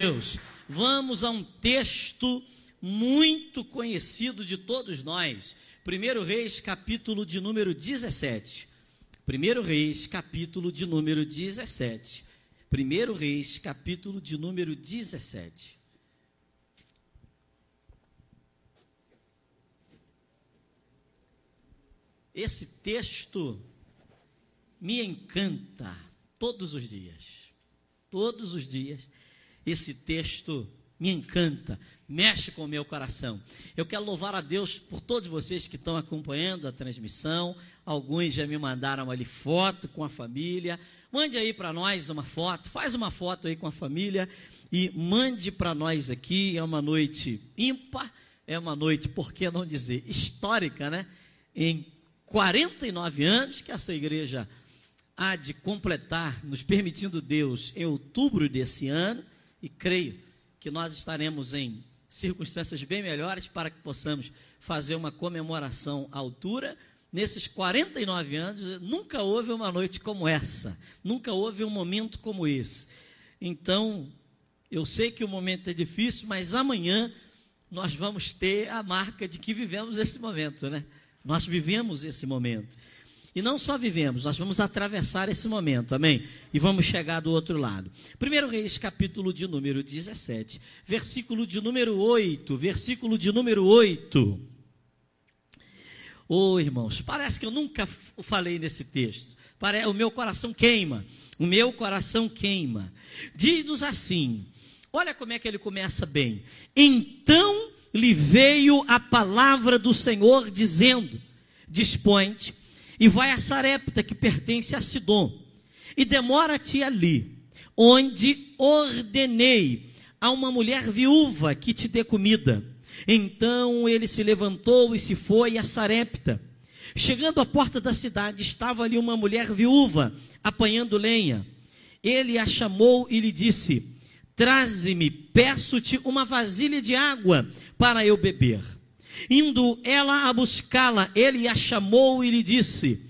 Deus, vamos a um texto muito conhecido de todos nós. 1 Reis, capítulo de número 17. 1 Reis, capítulo de número 17. 1 Reis, capítulo de número 17. Esse texto me encanta todos os dias. Todos os dias esse texto me encanta, mexe com o meu coração. Eu quero louvar a Deus por todos vocês que estão acompanhando a transmissão. Alguns já me mandaram ali foto com a família. Mande aí para nós uma foto, faz uma foto aí com a família e mande para nós aqui. É uma noite ímpar, é uma noite, por que não dizer, histórica, né? Em 49 anos que essa igreja há de completar, nos permitindo Deus, em outubro desse ano e creio que nós estaremos em circunstâncias bem melhores para que possamos fazer uma comemoração à altura. Nesses 49 anos, nunca houve uma noite como essa, nunca houve um momento como esse. Então, eu sei que o momento é difícil, mas amanhã nós vamos ter a marca de que vivemos esse momento, né? Nós vivemos esse momento. E não só vivemos, nós vamos atravessar esse momento, amém? E vamos chegar do outro lado. 1 Reis, capítulo de número 17, versículo de número 8, versículo de número 8. Ô oh, irmãos, parece que eu nunca falei nesse texto. O meu coração queima, o meu coração queima. Diz-nos assim: olha como é que ele começa bem. Então lhe veio a palavra do Senhor, dizendo: Dispõe-te e vai a Sarepta, que pertence a Sidom, e demora-te ali, onde ordenei a uma mulher viúva que te dê comida. Então ele se levantou e se foi a Sarepta. Chegando à porta da cidade, estava ali uma mulher viúva, apanhando lenha. Ele a chamou e lhe disse: Traze-me, peço-te uma vasilha de água para eu beber. Indo ela a buscá-la, ele a chamou e lhe disse: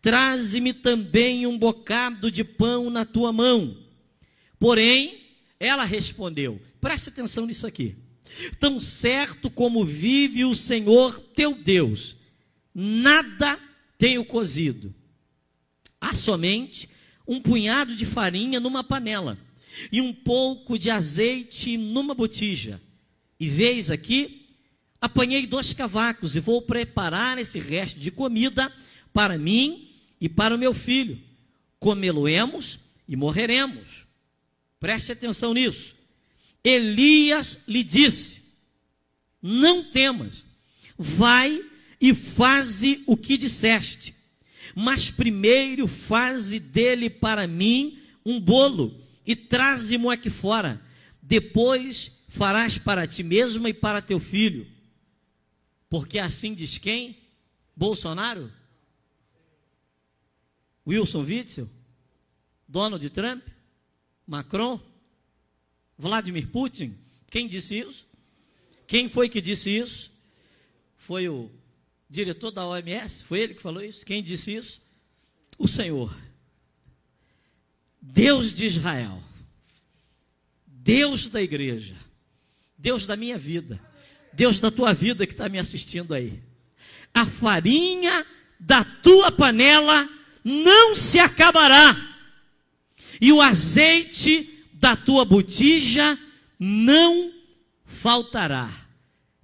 Traze-me também um bocado de pão na tua mão. Porém, ela respondeu: Preste atenção nisso aqui. Tão certo como vive o Senhor teu Deus, nada tenho cozido. Há somente um punhado de farinha numa panela e um pouco de azeite numa botija. E veis aqui Apanhei dois cavacos e vou preparar esse resto de comida para mim e para o meu filho. Comê-lo-emos e morreremos. Preste atenção nisso. Elias lhe disse: Não temas, vai e faze o que disseste, mas primeiro faze dele para mim um bolo e traze-mo aqui fora. Depois farás para ti mesma e para teu filho porque assim diz quem? Bolsonaro? Wilson Witzel? Donald Trump? Macron? Vladimir Putin? Quem disse isso? Quem foi que disse isso? Foi o diretor da OMS? Foi ele que falou isso? Quem disse isso? O Senhor. Deus de Israel. Deus da igreja. Deus da minha vida. Deus da tua vida que está me assistindo aí. A farinha da tua panela não se acabará, e o azeite da tua botija não faltará.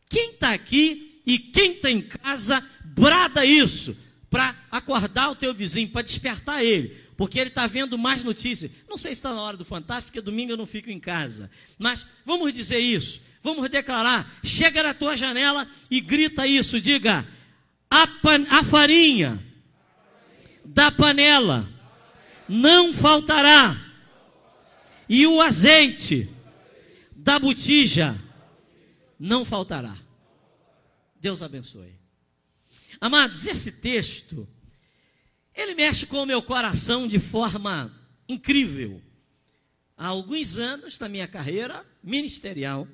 Quem está aqui e quem está em casa, brada isso, para acordar o teu vizinho, para despertar ele, porque ele está vendo mais notícias. Não sei se está na hora do Fantástico, porque domingo eu não fico em casa, mas vamos dizer isso Vamos declarar. Chega na tua janela e grita isso. Diga: a, pan, a farinha da panela não faltará, e o azeite da botija não faltará. Deus abençoe. Amados, esse texto, ele mexe com o meu coração de forma incrível. Há alguns anos na minha carreira ministerial,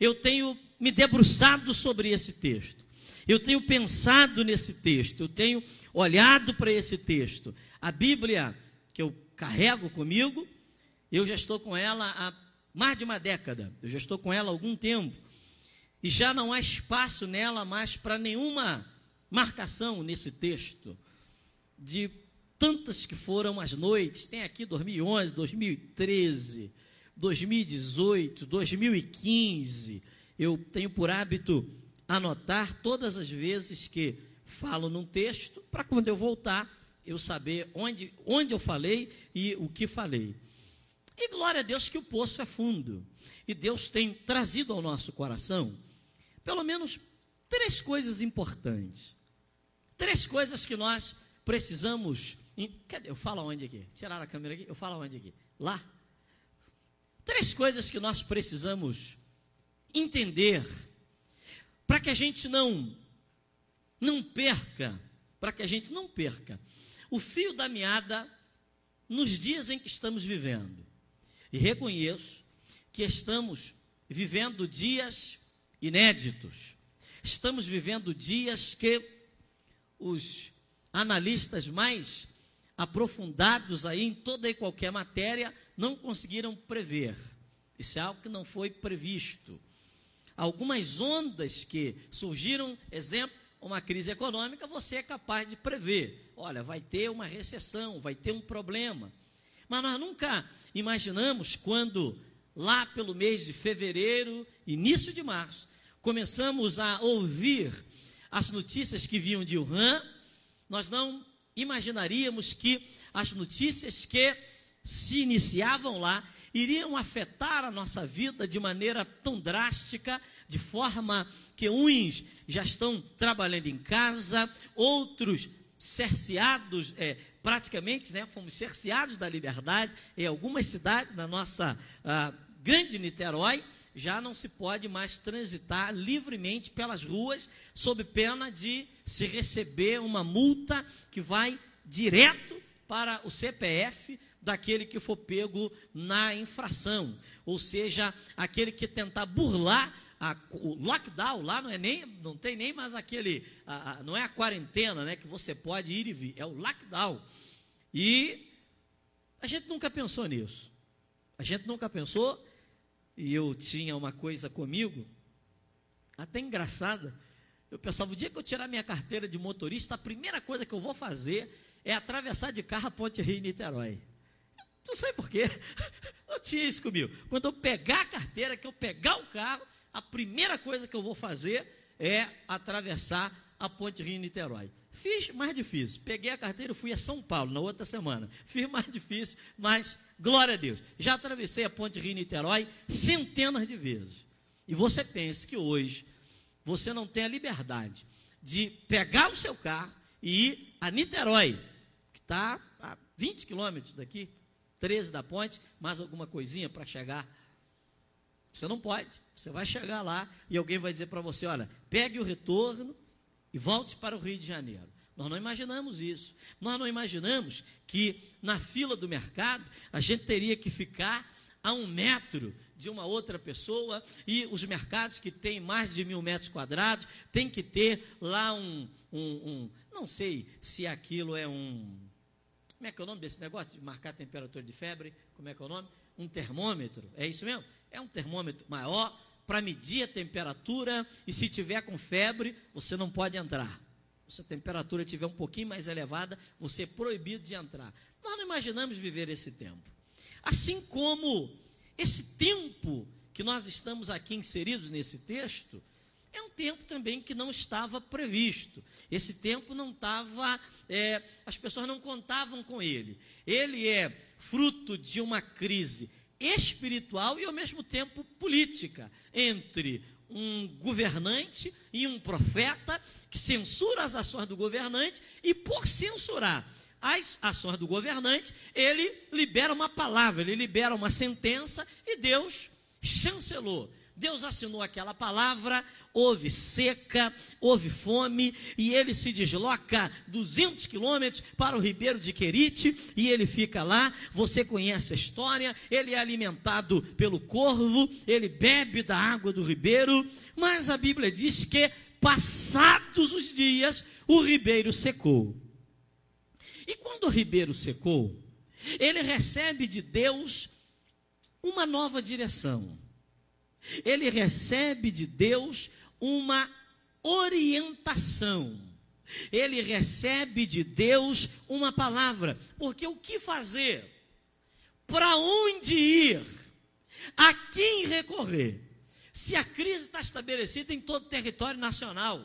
eu tenho me debruçado sobre esse texto. Eu tenho pensado nesse texto, eu tenho olhado para esse texto. A Bíblia que eu carrego comigo, eu já estou com ela há mais de uma década. Eu já estou com ela há algum tempo. E já não há espaço nela mais para nenhuma marcação nesse texto. De tantas que foram as noites, tem aqui 2011, 2013, 2018, 2015. Eu tenho por hábito anotar todas as vezes que falo num texto, para quando eu voltar, eu saber onde, onde eu falei e o que falei. E glória a Deus que o poço é fundo. E Deus tem trazido ao nosso coração, pelo menos, três coisas importantes. Três coisas que nós precisamos. Cadê? Eu falo onde aqui? Tirar a câmera aqui? Eu falo onde aqui? Lá. Três coisas que nós precisamos entender para que a gente não não perca, para que a gente não perca o fio da meada nos dias em que estamos vivendo. E reconheço que estamos vivendo dias inéditos. Estamos vivendo dias que os analistas mais aprofundados aí em toda e qualquer matéria não conseguiram prever. Isso é algo que não foi previsto. Algumas ondas que surgiram, exemplo, uma crise econômica, você é capaz de prever. Olha, vai ter uma recessão, vai ter um problema. Mas nós nunca imaginamos quando, lá pelo mês de fevereiro, início de março, começamos a ouvir as notícias que vinham de Wuhan, nós não imaginaríamos que as notícias que se iniciavam lá iriam afetar a nossa vida de maneira tão drástica, de forma que uns já estão trabalhando em casa, outros cerceados, é, praticamente, né, fomos cerceados da liberdade em algumas cidades da nossa ah, grande Niterói, já não se pode mais transitar livremente pelas ruas, sob pena de se receber uma multa que vai direto para o CPF daquele que for pego na infração, ou seja, aquele que tentar burlar a, o lockdown lá não é nem, não tem nem mais aquele, a, a, não é a quarentena, né, que você pode ir e vir, é o lockdown. E a gente nunca pensou nisso. A gente nunca pensou, e eu tinha uma coisa comigo, até engraçada. Eu pensava, o dia que eu tirar minha carteira de motorista, a primeira coisa que eu vou fazer é atravessar de carro a Ponte Rio Niterói. Não sei porquê. Eu tinha isso comigo. Quando eu pegar a carteira, que eu pegar o carro, a primeira coisa que eu vou fazer é atravessar a ponte Rio-Niterói. Fiz mais difícil. Peguei a carteira e fui a São Paulo na outra semana. Fiz mais difícil, mas glória a Deus. Já atravessei a ponte Rio-Niterói centenas de vezes. E você pensa que hoje você não tem a liberdade de pegar o seu carro e ir a Niterói, que está a 20 quilômetros daqui, 13 da ponte, mais alguma coisinha para chegar você não pode. Você vai chegar lá e alguém vai dizer para você: olha, pegue o retorno e volte para o Rio de Janeiro. Nós não imaginamos isso. Nós não imaginamos que na fila do mercado a gente teria que ficar a um metro de uma outra pessoa e os mercados que têm mais de mil metros quadrados tem que ter lá um, um, um, não sei se aquilo é um como é que é o nome desse negócio de marcar a temperatura de febre? Como é que é o nome? Um termômetro, é isso mesmo? É um termômetro maior para medir a temperatura e se tiver com febre, você não pode entrar. Se a temperatura estiver um pouquinho mais elevada, você é proibido de entrar. Nós não imaginamos viver esse tempo. Assim como esse tempo que nós estamos aqui inseridos nesse texto, é um tempo também que não estava previsto. Esse tempo não estava, é, as pessoas não contavam com ele. Ele é fruto de uma crise espiritual e ao mesmo tempo política entre um governante e um profeta que censura as ações do governante e por censurar as ações do governante, ele libera uma palavra, ele libera uma sentença e Deus chancelou. Deus assinou aquela palavra, houve seca, houve fome, e ele se desloca 200 quilômetros para o ribeiro de Querite, e ele fica lá. Você conhece a história, ele é alimentado pelo corvo, ele bebe da água do ribeiro, mas a Bíblia diz que, passados os dias, o ribeiro secou. E quando o ribeiro secou, ele recebe de Deus uma nova direção. Ele recebe de Deus uma orientação. Ele recebe de Deus uma palavra. Porque o que fazer? Para onde ir? A quem recorrer? Se a crise está estabelecida em todo o território nacional,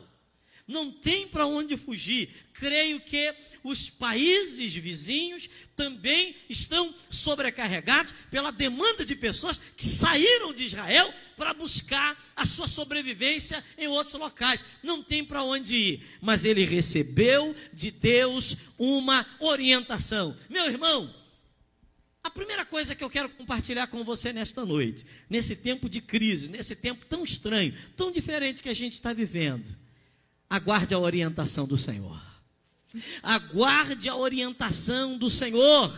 não tem para onde fugir. Creio que os países vizinhos também estão sobrecarregados pela demanda de pessoas que saíram de Israel para buscar a sua sobrevivência em outros locais. Não tem para onde ir, mas ele recebeu de Deus uma orientação. Meu irmão, a primeira coisa que eu quero compartilhar com você nesta noite, nesse tempo de crise, nesse tempo tão estranho, tão diferente que a gente está vivendo, aguarde a orientação do Senhor. Aguarde a orientação do Senhor.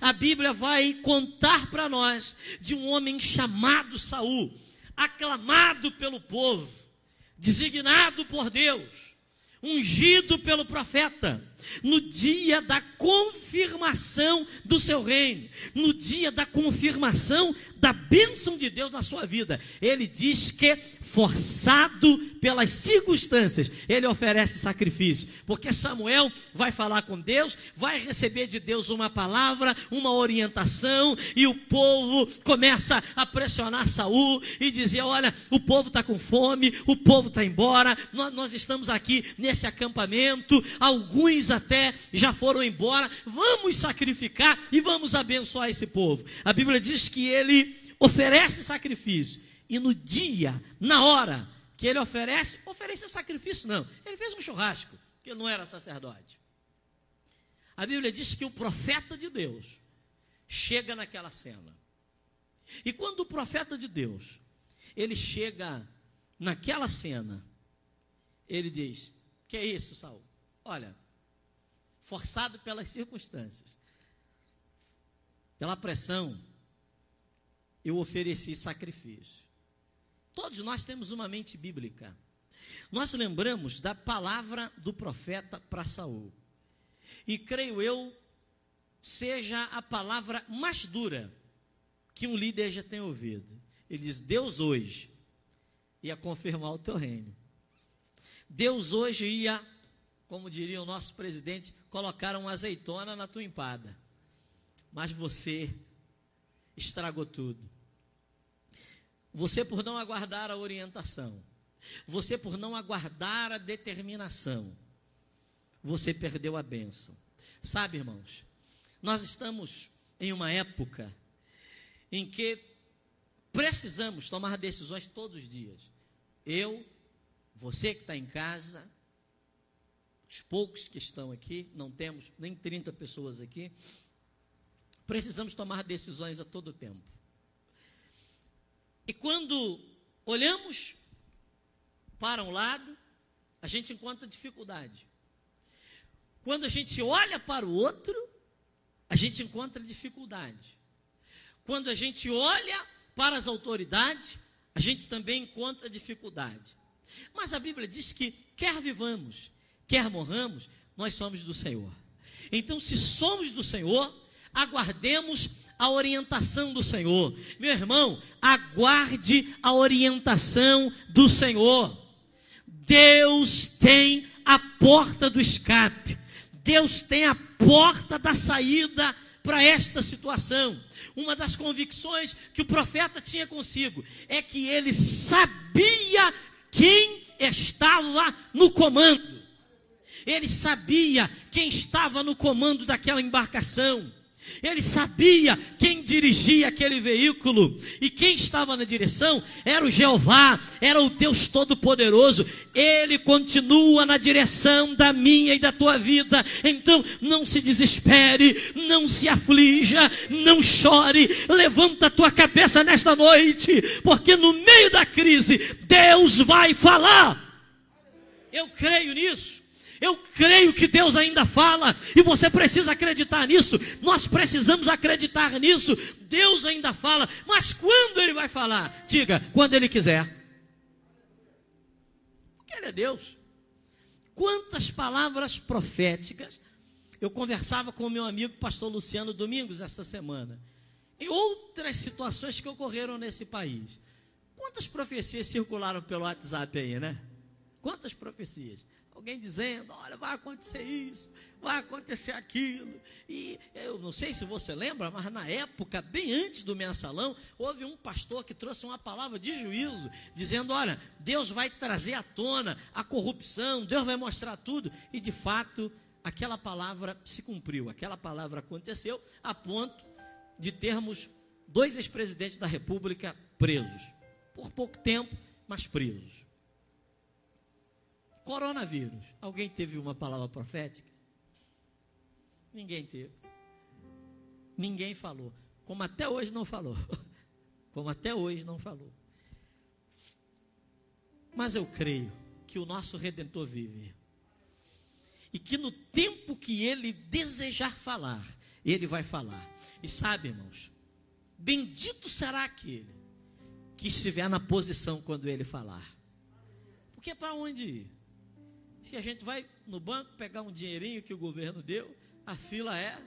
A Bíblia vai contar para nós de um homem chamado Saul, aclamado pelo povo, designado por Deus, ungido pelo profeta no dia da confirmação do seu reino, no dia da confirmação da bênção de Deus na sua vida. Ele diz que, forçado pelas circunstâncias, ele oferece sacrifício, porque Samuel vai falar com Deus, vai receber de Deus uma palavra, uma orientação, e o povo começa a pressionar Saul e dizer: Olha, o povo está com fome, o povo está embora, nós, nós estamos aqui nesse acampamento, alguns até já foram embora, vamos sacrificar e vamos abençoar esse povo. A Bíblia diz que ele oferece sacrifício, e no dia, na hora que ele oferece, oferece sacrifício, não, ele fez um churrasco, porque não era sacerdote. A Bíblia diz que o profeta de Deus chega naquela cena. E quando o profeta de Deus, ele chega naquela cena, ele diz: Que é isso, Saul? Olha, forçado pelas circunstâncias, pela pressão, eu ofereci sacrifício. Todos nós temos uma mente bíblica. Nós lembramos da palavra do profeta para Saul. E creio eu seja a palavra mais dura que um líder já tem ouvido. Ele diz: Deus hoje ia confirmar o teu reino. Deus hoje ia como diria o nosso presidente, colocaram uma azeitona na tua empada. Mas você estragou tudo. Você por não aguardar a orientação, você por não aguardar a determinação, você perdeu a bênção. Sabe, irmãos, nós estamos em uma época em que precisamos tomar decisões todos os dias. Eu, você que está em casa, os poucos que estão aqui, não temos nem 30 pessoas aqui, precisamos tomar decisões a todo tempo. E quando olhamos para um lado, a gente encontra dificuldade. Quando a gente olha para o outro, a gente encontra dificuldade. Quando a gente olha para as autoridades, a gente também encontra dificuldade. Mas a Bíblia diz que quer vivamos, quer morramos, nós somos do Senhor. Então, se somos do Senhor, aguardemos a orientação do Senhor. Meu irmão, aguarde a orientação do Senhor. Deus tem a porta do escape. Deus tem a porta da saída para esta situação. Uma das convicções que o profeta tinha consigo é que ele sabia quem estava no comando. Ele sabia quem estava no comando daquela embarcação. Ele sabia quem dirigia aquele veículo e quem estava na direção era o Jeová, era o Deus Todo-Poderoso. Ele continua na direção da minha e da tua vida. Então não se desespere, não se aflija, não chore. Levanta a tua cabeça nesta noite, porque no meio da crise Deus vai falar. Eu creio nisso. Eu creio que Deus ainda fala e você precisa acreditar nisso. Nós precisamos acreditar nisso. Deus ainda fala, mas quando Ele vai falar? Diga, quando Ele quiser. Porque Ele é Deus. Quantas palavras proféticas eu conversava com o meu amigo pastor Luciano Domingos essa semana. em outras situações que ocorreram nesse país. Quantas profecias circularam pelo WhatsApp aí, né? Quantas profecias? Alguém dizendo: olha, vai acontecer isso, vai acontecer aquilo. E eu não sei se você lembra, mas na época, bem antes do mensalão, houve um pastor que trouxe uma palavra de juízo, dizendo: olha, Deus vai trazer à tona a corrupção, Deus vai mostrar tudo. E de fato, aquela palavra se cumpriu, aquela palavra aconteceu, a ponto de termos dois ex-presidentes da República presos. Por pouco tempo, mas presos. Coronavírus. Alguém teve uma palavra profética? Ninguém teve. Ninguém falou. Como até hoje não falou. Como até hoje não falou. Mas eu creio que o nosso redentor vive. E que no tempo que ele desejar falar, ele vai falar. E sabe, irmãos, bendito será aquele que estiver na posição quando ele falar. Porque para onde ir? Se a gente vai no banco pegar um dinheirinho que o governo deu, a fila é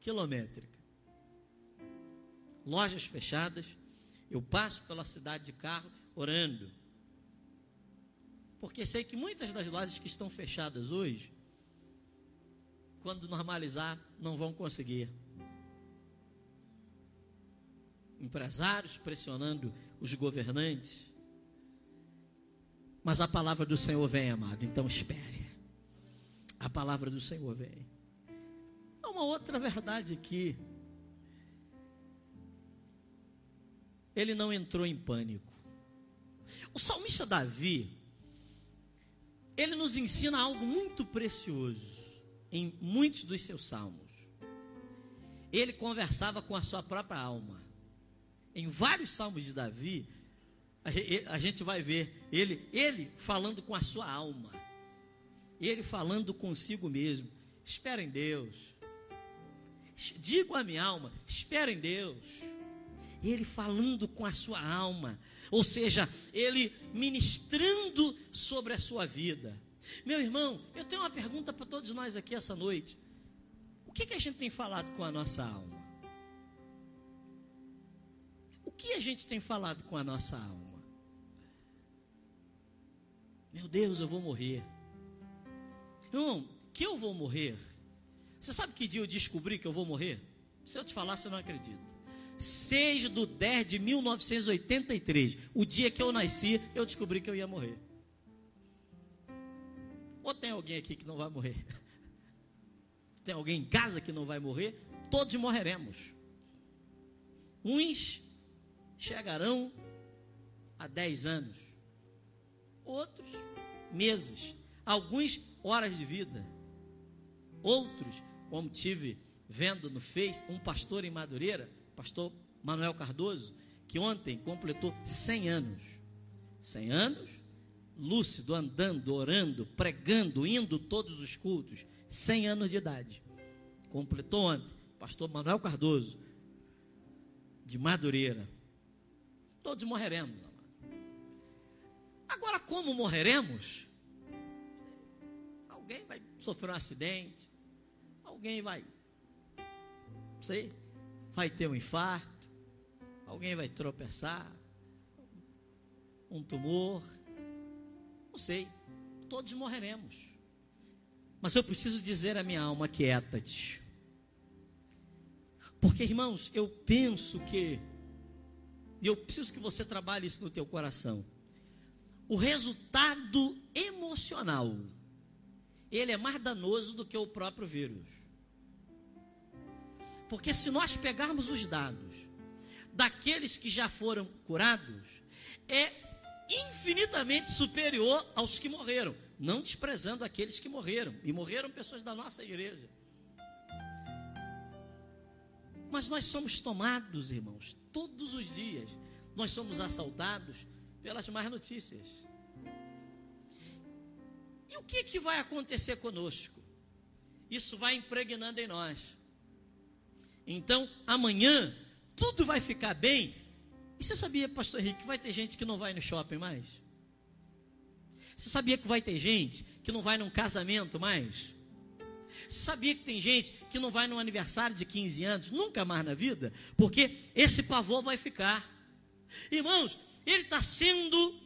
quilométrica. Lojas fechadas, eu passo pela cidade de carro orando. Porque sei que muitas das lojas que estão fechadas hoje, quando normalizar, não vão conseguir. Empresários pressionando os governantes mas a palavra do Senhor vem, amado, então espere. A palavra do Senhor vem. Há uma outra verdade aqui. Ele não entrou em pânico. O salmista Davi, ele nos ensina algo muito precioso em muitos dos seus salmos. Ele conversava com a sua própria alma. Em vários salmos de Davi, a gente vai ver ele, ele falando com a sua alma, ele falando consigo mesmo. Espera em Deus. Digo a minha alma, espera em Deus. Ele falando com a sua alma, ou seja, ele ministrando sobre a sua vida. Meu irmão, eu tenho uma pergunta para todos nós aqui essa noite. O que, que a gente tem falado com a nossa alma? O que a gente tem falado com a nossa alma? Meu Deus, eu vou morrer. Irmão, que eu vou morrer? Você sabe que dia eu descobri que eu vou morrer? Se eu te falar, você não acredita. 6 de 10 de 1983, o dia que eu nasci, eu descobri que eu ia morrer. Ou tem alguém aqui que não vai morrer? Tem alguém em casa que não vai morrer? Todos morreremos. Uns chegarão a 10 anos, outros meses, alguns horas de vida. Outros, como tive vendo no Face, um pastor em Madureira, pastor Manuel Cardoso, que ontem completou 100 anos. 100 anos, lúcido, andando, orando, pregando, indo todos os cultos. 100 anos de idade. Completou ontem, pastor Manuel Cardoso, de Madureira. Todos morreremos. Agora, como morreremos? Alguém vai sofrer um acidente, alguém vai, não sei, vai ter um infarto, alguém vai tropeçar, um tumor, não sei, todos morreremos. Mas eu preciso dizer à minha alma: quieta-te. Porque, irmãos, eu penso que, e eu preciso que você trabalhe isso no teu coração o resultado emocional, ele é mais danoso do que o próprio vírus. Porque se nós pegarmos os dados daqueles que já foram curados, é infinitamente superior aos que morreram, não desprezando aqueles que morreram, e morreram pessoas da nossa igreja. Mas nós somos tomados, irmãos, todos os dias, nós somos assaltados pelas más notícias. E o que, que vai acontecer conosco? Isso vai impregnando em nós. Então, amanhã, tudo vai ficar bem. E você sabia, pastor Henrique, que vai ter gente que não vai no shopping mais? Você sabia que vai ter gente que não vai num casamento mais? Sabia que tem gente que não vai no aniversário de 15 anos, nunca mais na vida, porque esse pavor vai ficar. Irmãos, ele está sendo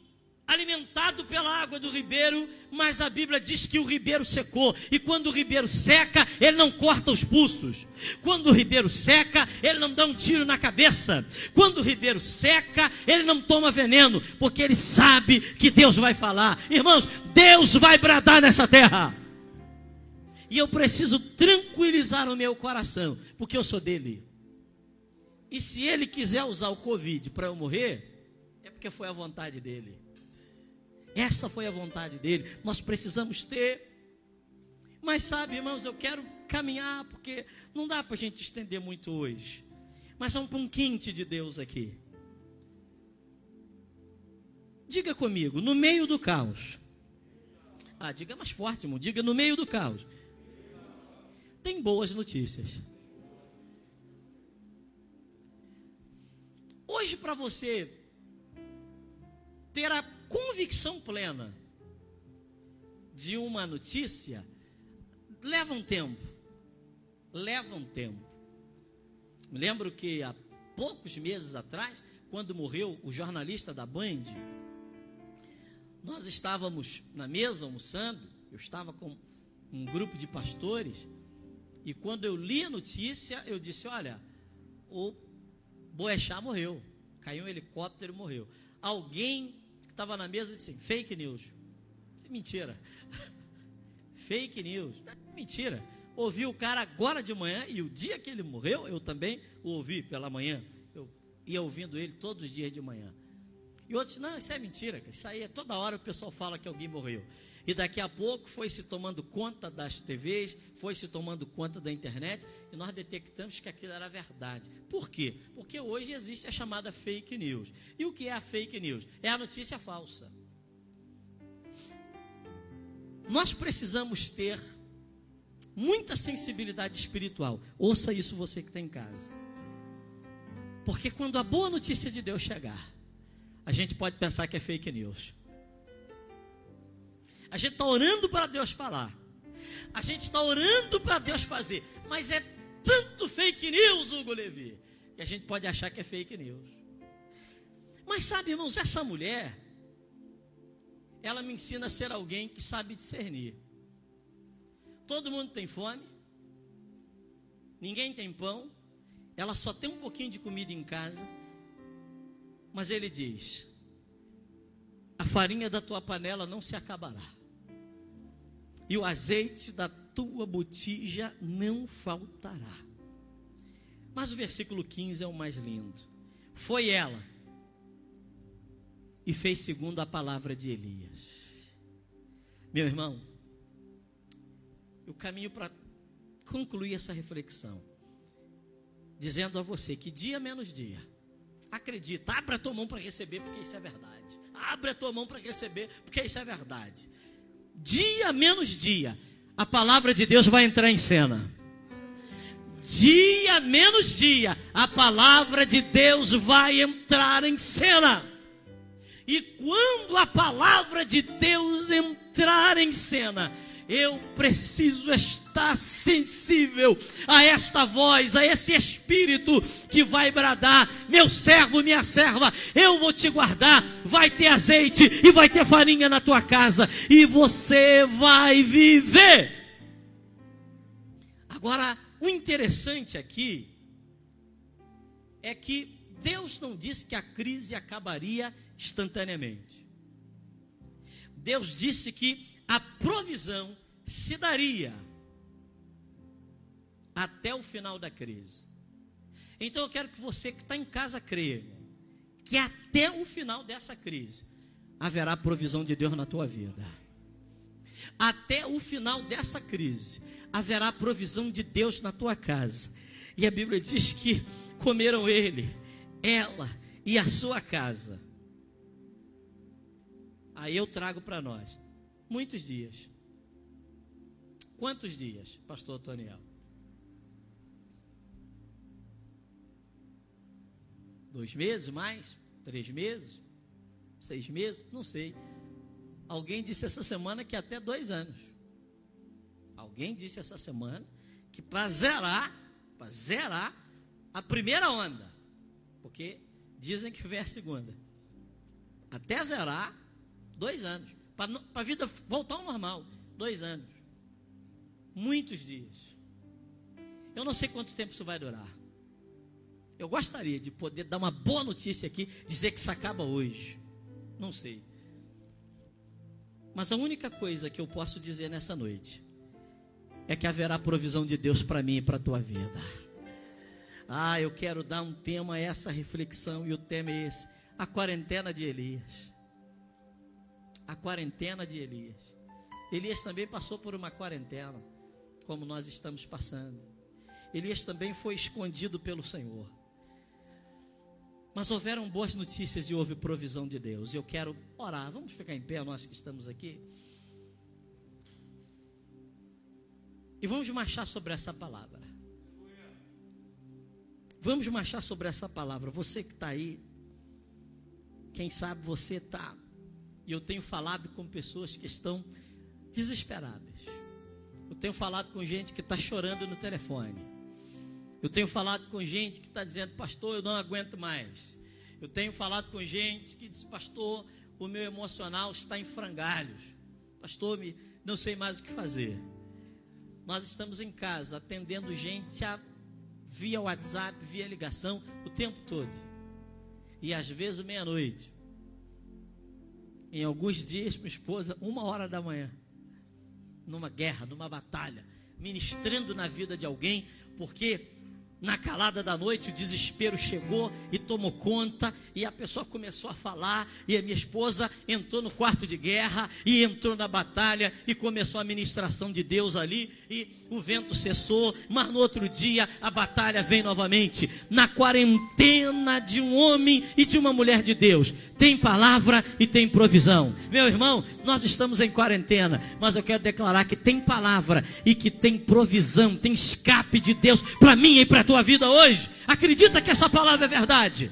alimentado pela água do ribeiro, mas a Bíblia diz que o ribeiro secou, e quando o ribeiro seca, ele não corta os pulsos. Quando o ribeiro seca, ele não dá um tiro na cabeça. Quando o ribeiro seca, ele não toma veneno, porque ele sabe que Deus vai falar. Irmãos, Deus vai bradar nessa terra. E eu preciso tranquilizar o meu coração, porque eu sou dele. E se ele quiser usar o Covid para eu morrer, é porque foi a vontade dele. Essa foi a vontade dele. Nós precisamos ter. Mas sabe, irmãos, eu quero caminhar, porque não dá para a gente estender muito hoje. Mas é um, quinte de Deus aqui. Diga comigo, no meio do caos. Ah, diga mais forte, irmão. Diga no meio do caos tem boas notícias. Hoje, para você ter a convicção plena de uma notícia, leva um tempo. Leva um tempo. Me lembro que há poucos meses atrás, quando morreu o jornalista da Band, nós estávamos na mesa almoçando, eu estava com um grupo de pastores, e quando eu li a notícia, eu disse: Olha, o Boechat morreu. Caiu um helicóptero e morreu. Alguém estava na mesa disse: Fake news. Disse, Mentira. Fake news. Mentira. Ouvi o cara agora de manhã e o dia que ele morreu, eu também o ouvi pela manhã. Eu ia ouvindo ele todos os dias de manhã. E outros, não, isso é mentira. Isso aí é toda hora o pessoal fala que alguém morreu. E daqui a pouco foi se tomando conta das TVs, foi se tomando conta da internet, e nós detectamos que aquilo era verdade. Por quê? Porque hoje existe a chamada fake news. E o que é a fake news? É a notícia falsa. Nós precisamos ter muita sensibilidade espiritual. Ouça isso você que está em casa. Porque quando a boa notícia de Deus chegar, a gente pode pensar que é fake news. A gente está orando para Deus falar. A gente está orando para Deus fazer. Mas é tanto fake news, Hugo Levi, que a gente pode achar que é fake news. Mas sabe, irmãos, essa mulher, ela me ensina a ser alguém que sabe discernir. Todo mundo tem fome, ninguém tem pão, ela só tem um pouquinho de comida em casa, mas ele diz: a farinha da tua panela não se acabará e o azeite da tua botija não faltará. Mas o versículo 15 é o mais lindo. Foi ela e fez segundo a palavra de Elias. Meu irmão, eu caminho para concluir essa reflexão, dizendo a você que dia menos dia, acredita, abra tua mão para receber, porque isso é verdade. Abra a tua mão para receber, porque isso é verdade dia menos dia, a palavra de Deus vai entrar em cena. Dia menos dia, a palavra de Deus vai entrar em cena. E quando a palavra de Deus entrar em cena, eu preciso estar sensível a esta voz, a esse espírito que vai bradar: meu servo, minha serva, eu vou te guardar. Vai ter azeite e vai ter farinha na tua casa, e você vai viver. Agora, o interessante aqui é que Deus não disse que a crise acabaria instantaneamente. Deus disse que a provisão se daria até o final da crise. Então eu quero que você que está em casa creia que até o final dessa crise haverá provisão de Deus na tua vida. Até o final dessa crise haverá provisão de Deus na tua casa. E a Bíblia diz que comeram ele, ela e a sua casa. Aí eu trago para nós Muitos dias. Quantos dias, pastor Toniel? Dois meses mais? Três meses? Seis meses? Não sei. Alguém disse essa semana que até dois anos. Alguém disse essa semana que para zerar, para zerar a primeira onda, porque dizem que vem a segunda, até zerar, dois anos, para a vida voltar ao normal, dois anos, muitos dias. Eu não sei quanto tempo isso vai durar. Eu gostaria de poder dar uma boa notícia aqui, dizer que isso acaba hoje. Não sei. Mas a única coisa que eu posso dizer nessa noite é que haverá provisão de Deus para mim e para a tua vida. Ah, eu quero dar um tema a essa reflexão e o tema é esse: a quarentena de Elias. A quarentena de Elias. Elias também passou por uma quarentena, como nós estamos passando. Elias também foi escondido pelo Senhor. Mas houveram boas notícias e houve provisão de Deus. Eu quero orar. Vamos ficar em pé, nós que estamos aqui. E vamos marchar sobre essa palavra. Vamos marchar sobre essa palavra. Você que está aí, quem sabe você está. E eu tenho falado com pessoas que estão desesperadas. Eu tenho falado com gente que está chorando no telefone. Eu tenho falado com gente que está dizendo, pastor, eu não aguento mais. Eu tenho falado com gente que diz, pastor, o meu emocional está em frangalhos. Pastor, me, não sei mais o que fazer. Nós estamos em casa atendendo gente a, via WhatsApp, via ligação, o tempo todo. E às vezes meia-noite. Em alguns dias, minha esposa, uma hora da manhã. Numa guerra, numa batalha. Ministrando na vida de alguém, porque na calada da noite, o desespero chegou e tomou conta, e a pessoa começou a falar, e a minha esposa entrou no quarto de guerra, e entrou na batalha, e começou a ministração de Deus ali, e o vento cessou, mas no outro dia a batalha vem novamente. Na quarentena de um homem e de uma mulher de Deus, tem palavra e tem provisão. Meu irmão, nós estamos em quarentena, mas eu quero declarar que tem palavra e que tem provisão, tem escape de Deus para mim e para tua vida hoje. Acredita que essa palavra é verdade.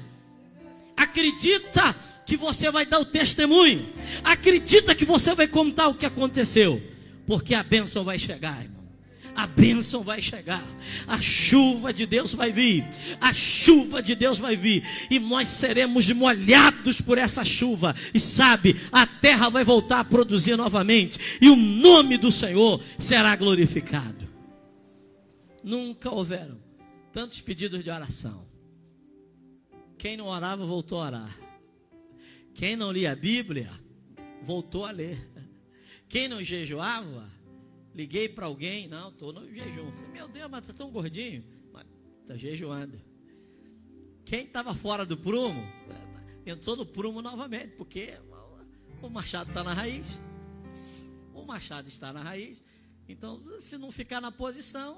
Acredita que você vai dar o testemunho. Acredita que você vai contar o que aconteceu. Porque a bênção vai chegar, irmão a bênção vai chegar, a chuva de Deus vai vir, a chuva de Deus vai vir, e nós seremos molhados por essa chuva, e sabe, a terra vai voltar a produzir novamente, e o nome do Senhor será glorificado. Nunca houveram tantos pedidos de oração. Quem não orava, voltou a orar. Quem não lia a Bíblia, voltou a ler. Quem não jejuava, liguei para alguém, não, estou no jejum. Falei, meu Deus, mas está tão gordinho. Está jejuando. Quem estava fora do prumo, entrou no prumo novamente, porque o machado está na raiz. O machado está na raiz. Então, se não ficar na posição,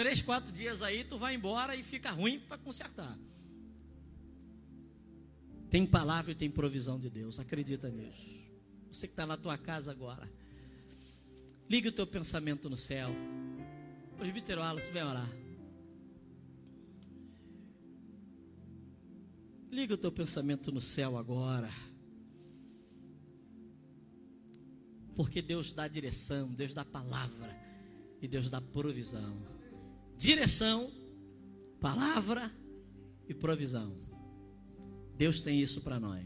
três, quatro dias aí, tu vai embora e fica ruim para consertar. Tem palavra e tem provisão de Deus, acredita nisso. Você que está na tua casa agora, liga o teu pensamento no céu. Presbítero Wallace, vem orar. Liga o teu pensamento no céu agora. Porque Deus dá direção, Deus dá palavra e Deus dá provisão direção, palavra e provisão. Deus tem isso para nós.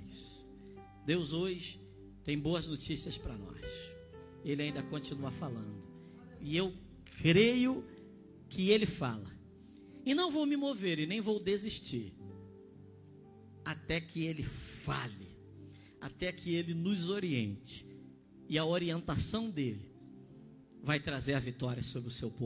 Deus hoje tem boas notícias para nós. Ele ainda continua falando. E eu creio que ele fala. E não vou me mover e nem vou desistir até que ele fale, até que ele nos oriente. E a orientação dele vai trazer a vitória sobre o seu povo.